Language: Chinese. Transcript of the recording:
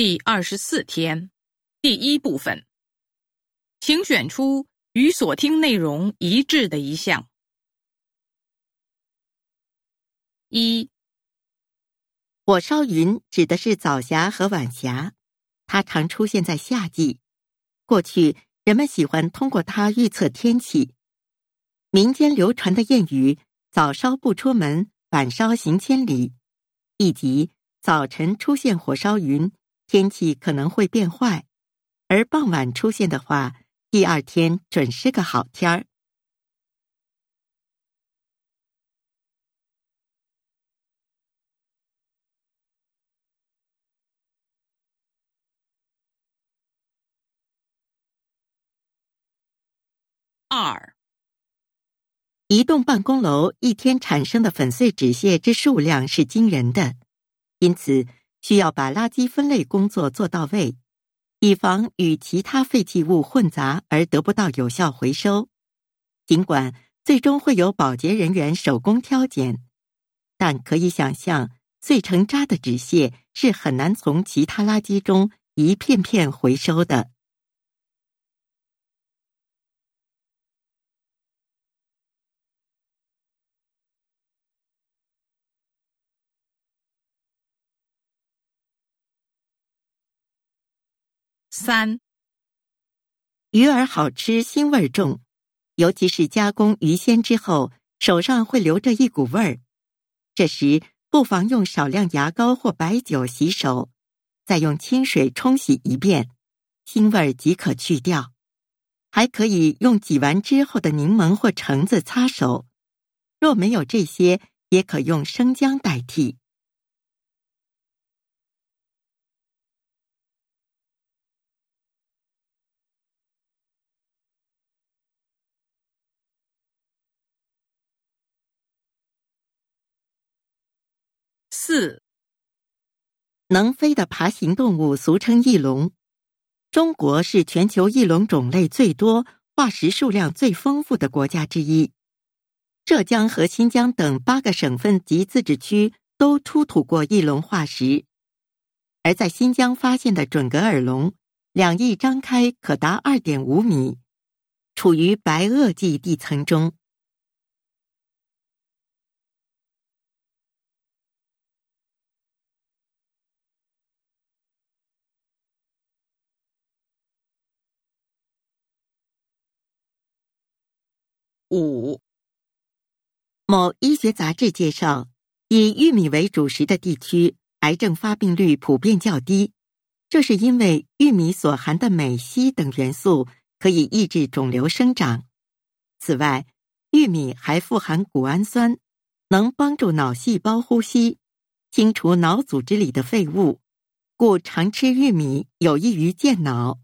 第二十四天，第一部分，请选出与所听内容一致的一项。一，火烧云指的是早霞和晚霞，它常出现在夏季。过去人们喜欢通过它预测天气。民间流传的谚语“早烧不出门，晚烧行千里”，以及早晨出现火烧云，天气可能会变坏；而傍晚出现的话，第二天准是个好天儿。二。一栋办公楼一天产生的粉碎纸屑之数量是惊人的，因此需要把垃圾分类工作做到位，以防与其他废弃物混杂而得不到有效回收。尽管最终会有保洁人员手工挑拣，但可以想象，碎成渣的纸屑是很难从其他垃圾中一片片回收的。三，鱼儿好吃，腥味重，尤其是加工鱼鲜之后，手上会留着一股味儿。这时不妨用少量牙膏或白酒洗手，再用清水冲洗一遍，腥味即可去掉。还可以用挤完之后的柠檬或橙子擦手。若没有这些，也可用生姜代替。四，能飞的爬行动物俗称翼龙。中国是全球翼龙种类最多、化石数量最丰富的国家之一。浙江和新疆等八个省份及自治区都出土过翼龙化石，而在新疆发现的准格尔龙，两翼张开可达二点五米，处于白垩纪地层中。五，某医学杂志介绍，以玉米为主食的地区，癌症发病率普遍较低，这是因为玉米所含的镁、硒等元素可以抑制肿瘤生长。此外，玉米还富含谷氨酸，能帮助脑细胞呼吸，清除脑组织里的废物，故常吃玉米有益于健脑。